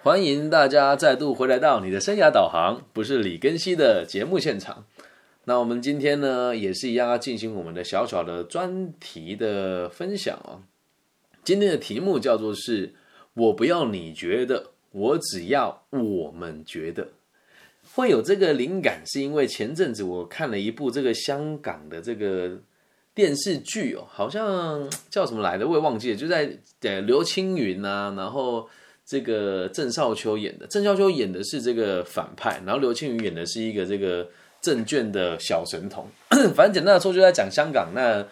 欢迎大家再度回来到你的生涯导航，不是李根熙的节目现场。那我们今天呢，也是一样要进行我们的小小的专题的分享啊。今天的题目叫做是“我不要你觉得，我只要我们觉得”。会有这个灵感，是因为前阵子我看了一部这个香港的这个电视剧哦，好像叫什么来的，我也忘记了，就在呃刘青云啊，然后这个郑少秋演的，郑少秋演的是这个反派，然后刘青云演的是一个这个证券的小神童，反正简单的说，就在讲香港那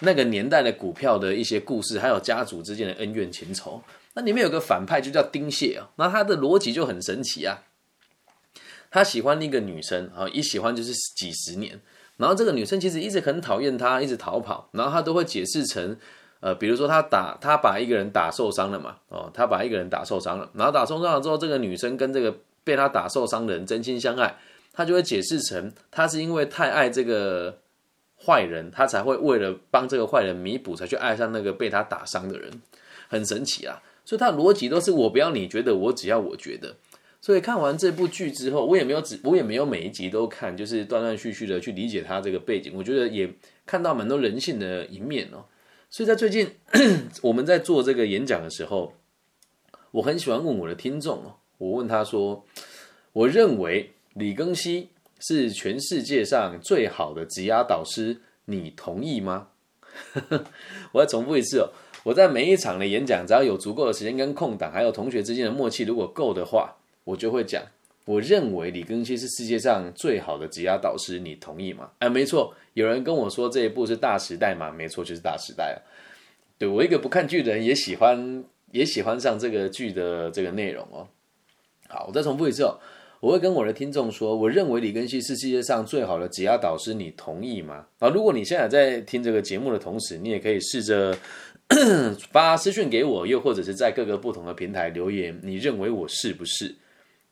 那个年代的股票的一些故事，还有家族之间的恩怨情仇。那里面有个反派就叫丁蟹啊，那他的逻辑就很神奇啊。他喜欢那个女生啊，一喜欢就是几十年。然后这个女生其实一直很讨厌他，一直逃跑。然后他都会解释成，呃，比如说他打他把一个人打受伤了嘛，哦，他把一个人打受伤了。然后打受伤了之后，这个女生跟这个被他打受伤的人真心相爱，他就会解释成他是因为太爱这个坏人，他才会为了帮这个坏人弥补，才去爱上那个被他打伤的人。很神奇啊！所以他逻辑都是我不要你觉得，我只要我觉得。所以看完这部剧之后，我也没有只我也没有每一集都看，就是断断续续的去理解他这个背景。我觉得也看到蛮多人性的一面哦。所以在最近 我们在做这个演讲的时候，我很喜欢问我的听众哦，我问他说：“我认为李庚希是全世界上最好的职压导师，你同意吗？” 我要重复一次哦，我在每一场的演讲，只要有足够的时间跟空档，还有同学之间的默契，如果够的话。我就会讲，我认为李庚希是世界上最好的职业导师，你同意吗？哎，没错，有人跟我说这一部是大时代嘛，没错，就是大时代啊。对我一个不看剧的人也喜欢，也喜欢上这个剧的这个内容哦。好，我再重复一次哦，我会跟我的听众说，我认为李庚希是世界上最好的职业导师，你同意吗？啊，如果你现在在听这个节目的同时，你也可以试着 发私讯给我，又或者是在各个不同的平台留言，你认为我是不是？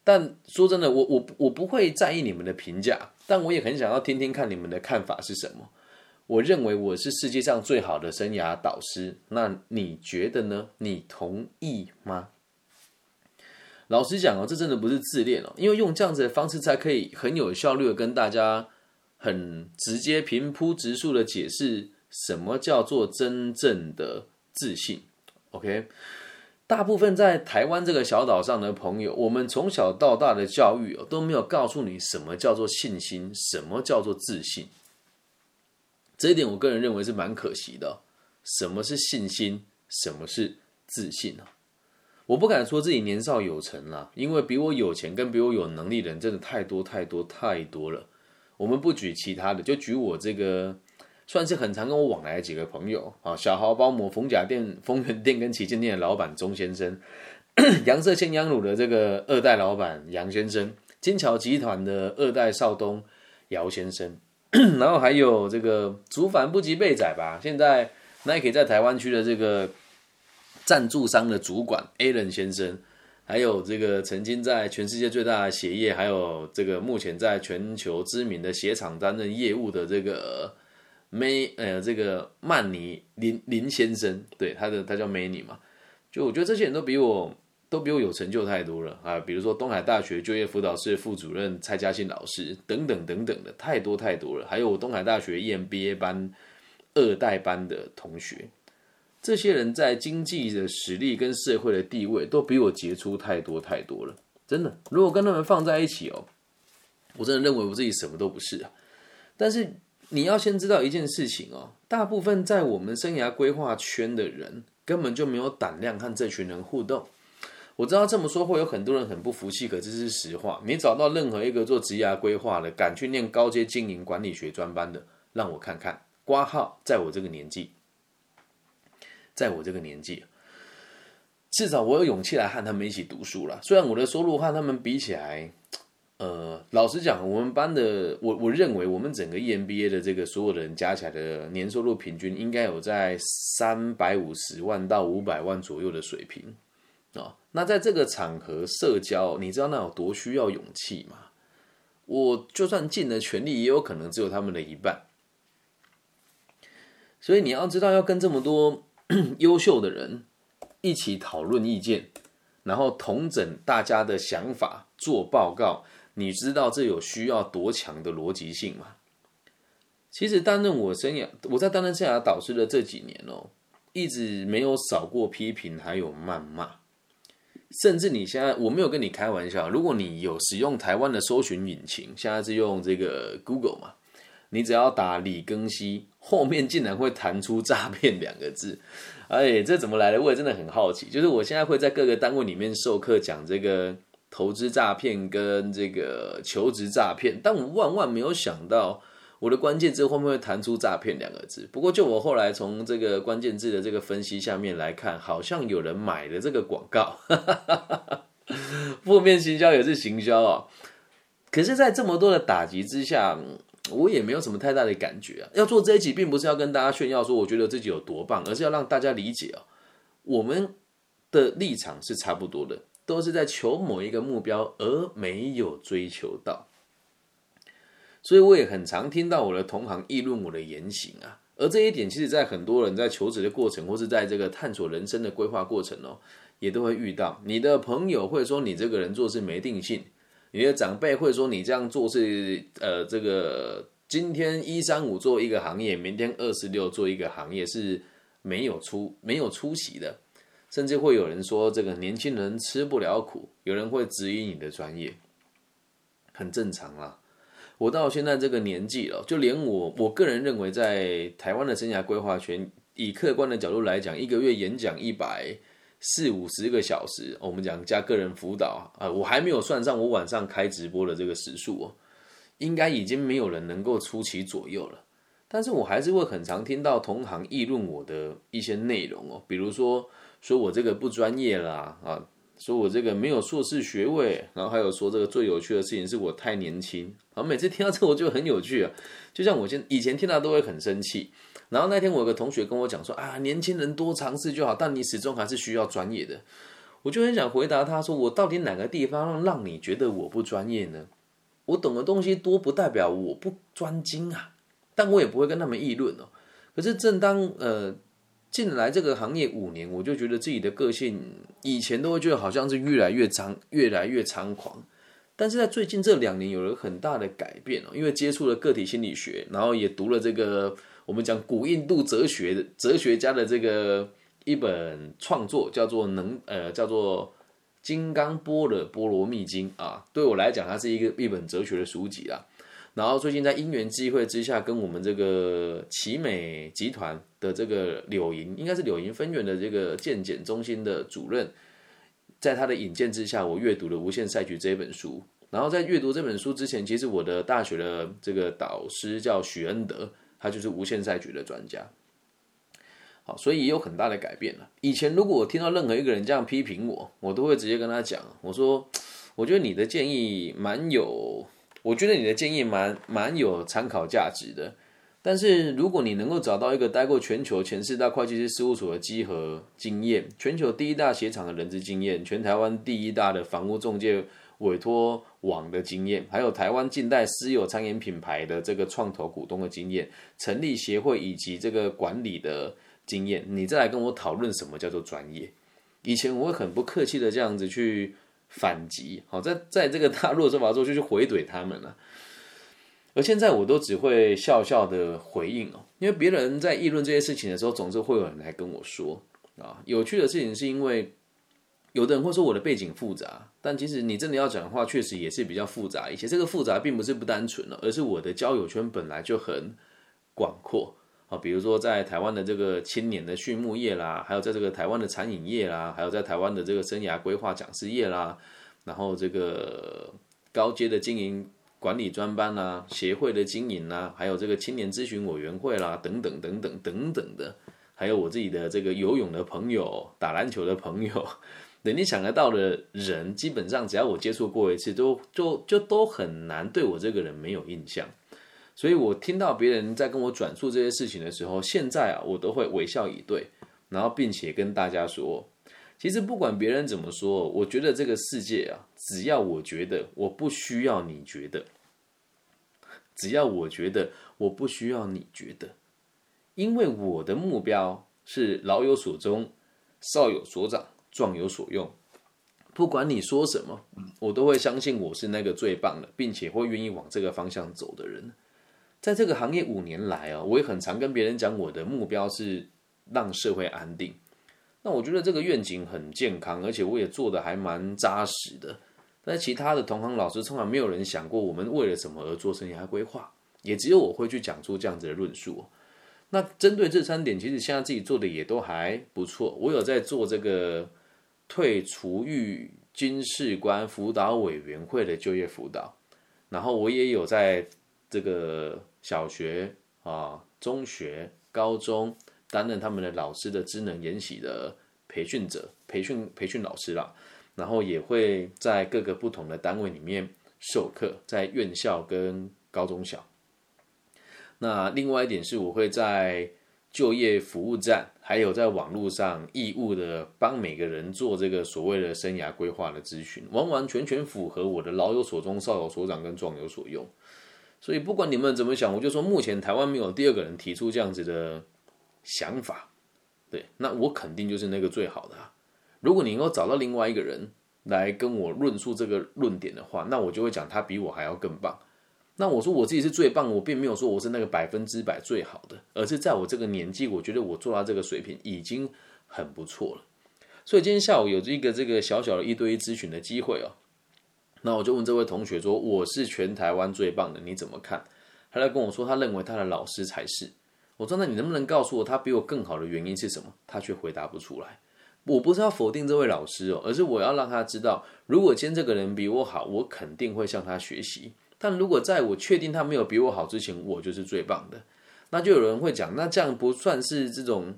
但说真的，我我我不会在意你们的评价，但我也很想要听听看你们的看法是什么。我认为我是世界上最好的生涯导师，那你觉得呢？你同意吗？老实讲哦，这真的不是自恋哦，因为用这样子的方式才可以很有效率的跟大家很直接平铺直述的解释什么叫做真正的自信。OK。大部分在台湾这个小岛上的朋友，我们从小到大的教育都没有告诉你什么叫做信心，什么叫做自信。这一点我个人认为是蛮可惜的。什么是信心？什么是自信呢？我不敢说自己年少有成啦，因为比我有钱跟比我有能力的人真的太多太多太多了。我们不举其他的，就举我这个。算是很常跟我往来的几个朋友啊，小豪包膜、逢甲店、丰源店跟旗舰店的老板钟先生，杨色鲜羊乳的这个二代老板杨先生，金桥集团的二代少东姚先生，然后还有这个竹反不及贝仔吧，现在 Nike 在台湾区的这个赞助商的主管 Alan 先生，还有这个曾经在全世界最大的鞋业，还有这个目前在全球知名的鞋厂担任业务的这个。梅呃，这个曼尼林林先生，对他的他叫梅尼嘛，就我觉得这些人都比我都比我有成就太多了啊，比如说东海大学就业辅导室副主任蔡嘉信老师等等等等的，太多太多了。还有我东海大学 EMBA 班二代班的同学，这些人在经济的实力跟社会的地位都比我杰出太多太多了，真的。如果跟他们放在一起哦，我真的认为我自己什么都不是啊，但是。你要先知道一件事情哦，大部分在我们生涯规划圈的人根本就没有胆量和这群人互动。我知道这么说会有很多人很不服气，可这是实话。你找到任何一个做职业规划的，敢去念高阶经营管理学专班的，让我看看。挂号，在我这个年纪，在我这个年纪，至少我有勇气来和他们一起读书了。虽然我的收入和他们比起来，呃，老实讲，我们班的我我认为，我们整个 EMBA 的这个所有的人加起来的年收入平均应该有在三百五十万到五百万左右的水平啊。那在这个场合社交，你知道那有多需要勇气吗？我就算尽了全力，也有可能只有他们的一半。所以你要知道，要跟这么多优秀的人一起讨论意见，然后统整大家的想法做报告，你知道这有需要多强的逻辑性吗？其实担任我生涯，我在担任生涯导师的这几年哦，一直没有少过批评，还有谩骂。甚至你现在我没有跟你开玩笑，如果你有使用台湾的搜寻引擎，现在是用这个 Google 嘛，你只要打李庚希，后面竟然会弹出诈骗两个字，哎，这怎么来的？我也真的很好奇。就是我现在会在各个单位里面授课讲这个投资诈骗跟这个求职诈骗，但我万万没有想到。我的关键字会不会弹出诈骗两个字？不过就我后来从这个关键字的这个分析下面来看，好像有人买了这个广告，负面行销也是行销啊。可是，在这么多的打击之下，我也没有什么太大的感觉啊。要做这一集，并不是要跟大家炫耀说我觉得自己有多棒，而是要让大家理解啊，我们的立场是差不多的，都是在求某一个目标，而没有追求到。所以我也很常听到我的同行议论我的言行啊，而这一点其实，在很多人在求职的过程，或是在这个探索人生的规划过程哦，也都会遇到。你的朋友会说你这个人做事没定性，你的长辈会说你这样做是呃，这个今天一三五做一个行业，明天二十六做一个行业是没有出没有出息的，甚至会有人说这个年轻人吃不了苦，有人会质疑你的专业，很正常啦。我到现在这个年纪了，就连我，我个人认为，在台湾的生涯规划圈，以客观的角度来讲，一个月演讲一百四五十个小时，我们讲加个人辅导啊，我还没有算上我晚上开直播的这个时数哦，应该已经没有人能够出其左右了。但是我还是会很常听到同行议论我的一些内容哦，比如说说我这个不专业啦啊。说我这个没有硕士学位，然后还有说这个最有趣的事情是我太年轻。然后每次听到这我就很有趣啊，就像我现以前听到都会很生气。然后那天我有个同学跟我讲说啊，年轻人多尝试就好，但你始终还是需要专业的。我就很想回答他说，我到底哪个地方让你觉得我不专业呢？我懂的东西多不代表我不专精啊，但我也不会跟他们议论哦。可是正当呃。进来这个行业五年，我就觉得自己的个性以前都会觉得好像是越来越张，越来越猖狂，但是在最近这两年有了很大的改变哦，因为接触了个体心理学，然后也读了这个我们讲古印度哲学的哲学家的这个一本创作，叫做能呃叫做《金刚波的波罗蜜经》啊，对我来讲，它是一个一本哲学的书籍啊。然后最近在因缘机会之下，跟我们这个奇美集团的这个柳营，应该是柳营分院的这个健检中心的主任，在他的引荐之下，我阅读了《无限赛局》这本书。然后在阅读这本书之前，其实我的大学的这个导师叫许恩德，他就是《无限赛局》的专家。好，所以也有很大的改变了。以前如果我听到任何一个人这样批评我，我都会直接跟他讲，我说，我觉得你的建议蛮有。我觉得你的建议蛮蛮有参考价值的，但是如果你能够找到一个待过全球前四大会计师事务所的稽核经验，全球第一大鞋厂的人资经验，全台湾第一大的房屋中介委托网的经验，还有台湾近代私有餐饮品牌的这个创投股东的经验，成立协会以及这个管理的经验，你再来跟我讨论什么叫做专业？以前我会很不客气的这样子去。反击，好在在这个大陆的做法之后，就去回怼他们了。而现在我都只会笑笑的回应哦，因为别人在议论这些事情的时候，总是会有人来跟我说啊。有趣的事情是因为有的人会说我的背景复杂，但其实你真的要讲的话，确实也是比较复杂一些。这个复杂并不是不单纯了，而是我的交友圈本来就很广阔。啊，比如说在台湾的这个青年的畜牧业啦，还有在这个台湾的餐饮业啦，还有在台湾的这个生涯规划讲师业啦，然后这个高阶的经营管理专班啦，协会的经营啦，还有这个青年咨询委员会啦，等等等等等等的，还有我自己的这个游泳的朋友、打篮球的朋友，等你想得到的人，基本上只要我接触过一次，都就就都很难对我这个人没有印象。所以我听到别人在跟我转述这些事情的时候，现在啊，我都会微笑以对，然后并且跟大家说，其实不管别人怎么说，我觉得这个世界啊，只要我觉得我不需要你觉得，只要我觉得我不需要你觉得，因为我的目标是老有所终，少有所长，壮有所用。不管你说什么，我都会相信我是那个最棒的，并且会愿意往这个方向走的人。在这个行业五年来啊，我也很常跟别人讲，我的目标是让社会安定。那我觉得这个愿景很健康，而且我也做的还蛮扎实的。但其他的同行老师从来没有人想过我们为了什么而做生涯规划，也只有我会去讲出这样子的论述。那针对这三点，其实现在自己做的也都还不错。我有在做这个退出狱军事官辅导委员会的就业辅导，然后我也有在这个小学啊、中学、高中担任他们的老师的职能研习的培训者、培训培训老师啦。然后也会在各个不同的单位里面授课，在院校跟高中小。那另外一点是，我会在就业服务站，还有在网络上义务的帮每个人做这个所谓的生涯规划的咨询，完完全全符合我的老有所终、少有所长跟壮有所用。所以不管你们怎么想，我就说目前台湾没有第二个人提出这样子的想法，对，那我肯定就是那个最好的。如果你能够找到另外一个人来跟我论述这个论点的话，那我就会讲他比我还要更棒。那我说我自己是最棒，我并没有说我是那个百分之百最好的，而是在我这个年纪，我觉得我做到这个水平已经很不错了。所以今天下午有一个这个小小的一对一咨询的机会哦，那我就问这位同学说：“我是全台湾最棒的，你怎么看？”他来跟我说，他认为他的老师才是。我说：“那你能不能告诉我他比我更好的原因是什么？”他却回答不出来。我不是要否定这位老师哦，而是我要让他知道，如果今天这个人比我好，我肯定会向他学习。但如果在我确定他没有比我好之前，我就是最棒的，那就有人会讲，那这样不算是这种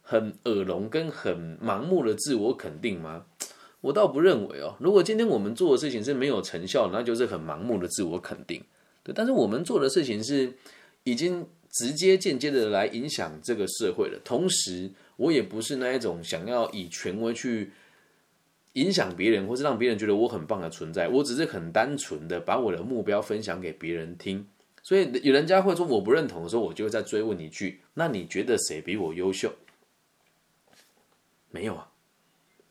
很耳聋跟很盲目的自我肯定吗？我倒不认为哦。如果今天我们做的事情是没有成效，那就是很盲目的自我肯定。对，但是我们做的事情是已经直接间接的来影响这个社会了，同时。我也不是那一种想要以权威去影响别人，或是让别人觉得我很棒的存在。我只是很单纯的把我的目标分享给别人听。所以有人家会说我不认同的时候，我就会再追问一句：那你觉得谁比我优秀？没有啊，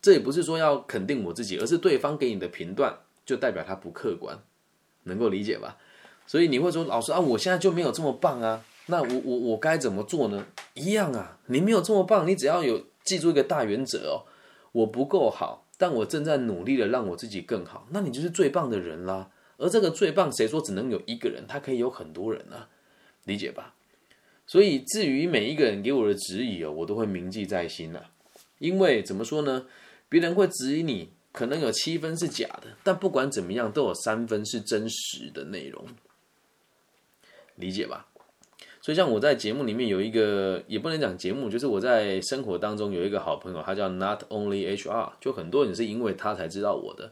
这也不是说要肯定我自己，而是对方给你的评断就代表他不客观，能够理解吧？所以你会说老师啊，我现在就没有这么棒啊。那我我我该怎么做呢？一样啊，你没有这么棒，你只要有记住一个大原则哦，我不够好，但我正在努力的让我自己更好，那你就是最棒的人啦。而这个最棒，谁说只能有一个人？他可以有很多人啊，理解吧？所以至于每一个人给我的指引哦，我都会铭记在心呐。因为怎么说呢？别人会质疑你，可能有七分是假的，但不管怎么样，都有三分是真实的内容，理解吧？所以，像我在节目里面有一个，也不能讲节目，就是我在生活当中有一个好朋友，他叫 Not Only HR，就很多人是因为他才知道我的。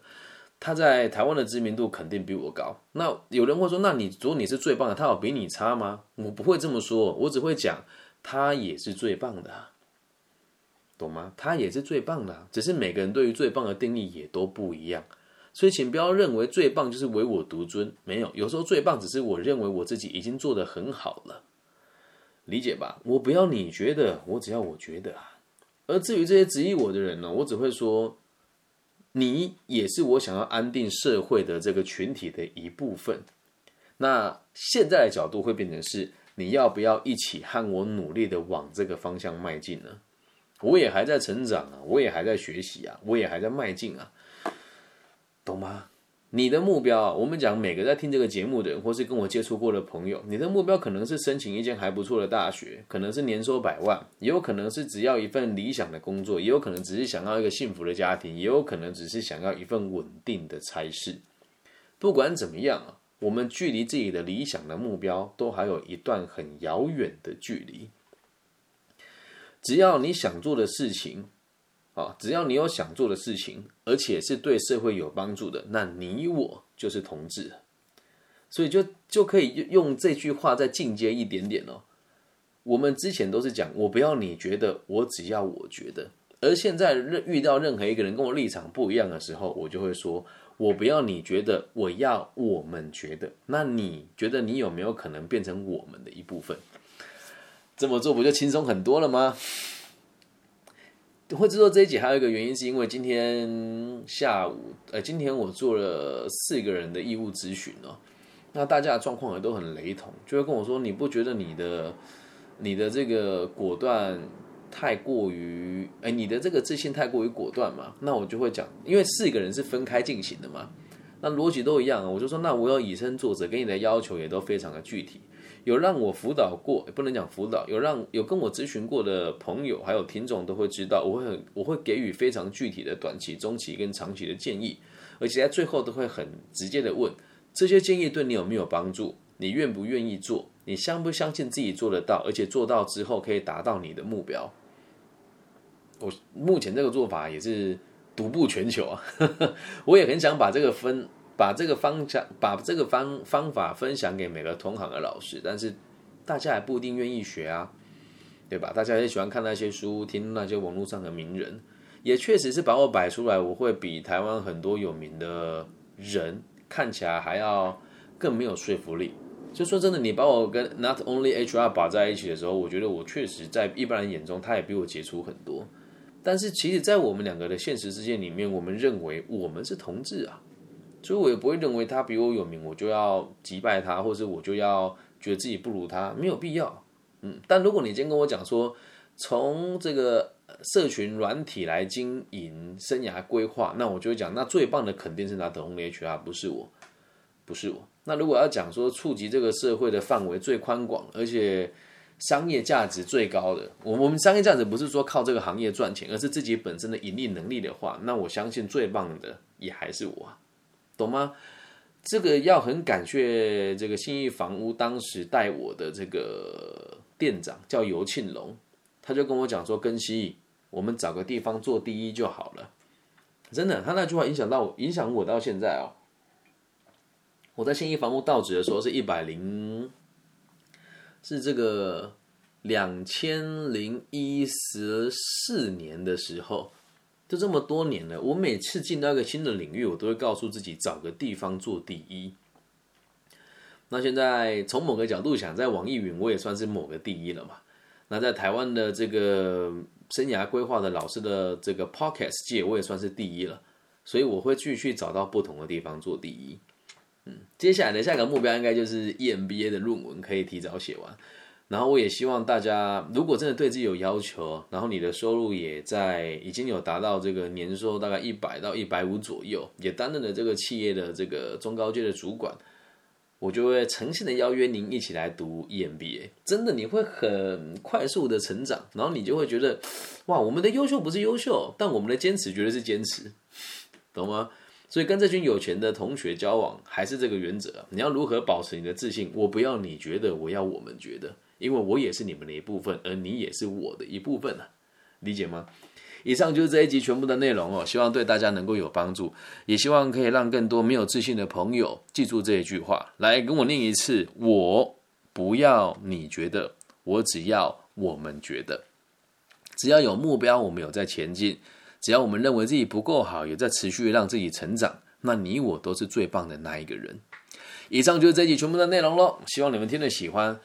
他在台湾的知名度肯定比我高。那有人会说，那你如果你是最棒的，他有比你差吗？我不会这么说，我只会讲他也是最棒的，懂吗？他也是最棒的，只是每个人对于最棒的定义也都不一样。所以，请不要认为最棒就是唯我独尊，没有，有时候最棒只是我认为我自己已经做得很好了。理解吧，我不要你觉得，我只要我觉得啊。而至于这些质疑我的人呢，我只会说，你也是我想要安定社会的这个群体的一部分。那现在的角度会变成是，你要不要一起和我努力的往这个方向迈进呢？我也还在成长啊，我也还在学习啊，我也还在迈进啊，懂吗？你的目标啊，我们讲每个在听这个节目的人，或是跟我接触过的朋友，你的目标可能是申请一间还不错的大学，可能是年收百万，也有可能是只要一份理想的工作，也有可能只是想要一个幸福的家庭，也有可能只是想要一份稳定的差事。不管怎么样啊，我们距离自己的理想的目标都还有一段很遥远的距离。只要你想做的事情。啊，只要你有想做的事情，而且是对社会有帮助的，那你我就是同志，所以就就可以用这句话再进阶一点点哦。我们之前都是讲我不要你觉得，我只要我觉得，而现在任遇到任何一个人跟我立场不一样的时候，我就会说我不要你觉得，我要我们觉得。那你觉得你有没有可能变成我们的一部分？这么做不就轻松很多了吗？会制作这一集还有一个原因，是因为今天下午，呃，今天我做了四个人的义务咨询哦，那大家的状况也都很雷同，就会跟我说，你不觉得你的你的这个果断太过于，哎，你的这个自信太过于果断嘛？那我就会讲，因为四个人是分开进行的嘛，那逻辑都一样，我就说，那我要以身作则，给你的要求也都非常的具体。有让我辅导过，也不能讲辅导，有让有跟我咨询过的朋友，还有听众都会知道，我会很我会给予非常具体的短期、中期跟长期的建议，而且在最后都会很直接的问这些建议对你有没有帮助，你愿不愿意做，你相不相信自己做得到，而且做到之后可以达到你的目标。我目前这个做法也是独步全球啊，我也很想把这个分。把这个方向，把这个方方法分享给每个同行的老师，但是大家还不一定愿意学啊，对吧？大家也喜欢看那些书，听那些网络上的名人，也确实是把我摆出来，我会比台湾很多有名的人看起来还要更没有说服力。就说真的，你把我跟 Not Only HR 绑在一起的时候，我觉得我确实在一般人眼中，他也比我杰出很多。但是其实，在我们两个的现实世界里面，我们认为我们是同志啊。所以我也不会认为他比我有名，我就要击败他，或者我就要觉得自己不如他，没有必要。嗯，但如果你今天跟我讲说，从这个社群软体来经营生涯规划，那我就会讲，那最棒的肯定是拿等红的 HR，不是我，不是我。那如果要讲说触及这个社会的范围最宽广，而且商业价值最高的，我我们商业价值不是说靠这个行业赚钱，而是自己本身的盈利能力的话，那我相信最棒的也还是我。懂吗？这个要很感谢这个信义房屋当时带我的这个店长叫尤庆龙，他就跟我讲说：“根西，我们找个地方做第一就好了。”真的，他那句话影响到我，影响我到现在哦。我在信义房屋到职的时候是一百零，是这个两千零一十四年的时候。就这么多年了，我每次进到一个新的领域，我都会告诉自己找个地方做第一。那现在从某个角度想，在网易云我也算是某个第一了嘛。那在台湾的这个生涯规划的老师的这个 podcast 界，我也算是第一了。所以我会继续找到不同的地方做第一。嗯，接下来的下一个目标应该就是 EMBA 的论文可以提早写完。然后我也希望大家，如果真的对自己有要求，然后你的收入也在已经有达到这个年收大概一百到一百五左右，也担任了这个企业的这个中高阶的主管，我就会诚心的邀约您一起来读 EMBA。真的你会很快速的成长，然后你就会觉得，哇，我们的优秀不是优秀，但我们的坚持绝对是坚持，懂吗？所以跟这群有钱的同学交往，还是这个原则，你要如何保持你的自信？我不要你觉得，我要我们觉得。因为我也是你们的一部分，而你也是我的一部分呢，理解吗？以上就是这一集全部的内容哦，希望对大家能够有帮助，也希望可以让更多没有自信的朋友记住这一句话，来跟我念一次：我不要你觉得，我只要我们觉得，只要有目标，我们有在前进，只要我们认为自己不够好，也在持续让自己成长，那你我都是最棒的那一个人。以上就是这一集全部的内容喽，希望你们听得喜欢。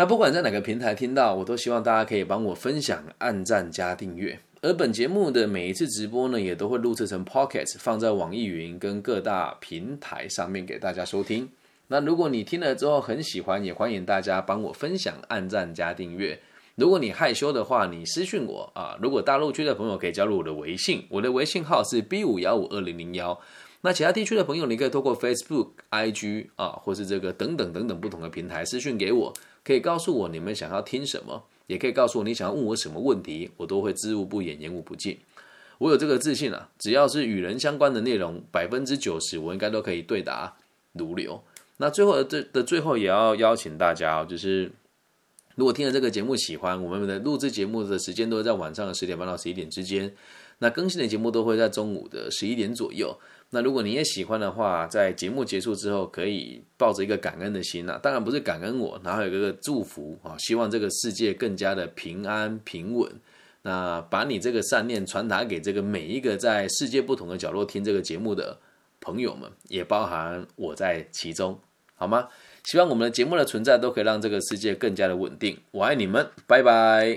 那不管在哪个平台听到，我都希望大家可以帮我分享、按赞加订阅。而本节目的每一次直播呢，也都会录制成 Pocket，放在网易云跟各大平台上面给大家收听。那如果你听了之后很喜欢，也欢迎大家帮我分享、按赞加订阅。如果你害羞的话，你私讯我啊。如果大陆区的朋友可以加入我的微信，我的微信号是 B 五幺五二零零幺。那其他地区的朋友，你可以透过 Facebook、IG 啊，或是这个等等等等不同的平台私讯给我。可以告诉我你们想要听什么，也可以告诉我你想要问我什么问题，我都会知无不言，言无不尽。我有这个自信啊，只要是与人相关的内容，百分之九十我应该都可以对答如流。那最后的最的最后也要邀请大家，就是如果听了这个节目喜欢，我们的录制节目的时间都是在晚上的十点半到十一点之间，那更新的节目都会在中午的十一点左右。那如果你也喜欢的话，在节目结束之后，可以抱着一个感恩的心呐，当然不是感恩我，然后有一个祝福啊，希望这个世界更加的平安平稳。那把你这个善念传达给这个每一个在世界不同的角落听这个节目的朋友们，也包含我在其中，好吗？希望我们的节目的存在都可以让这个世界更加的稳定。我爱你们，拜拜。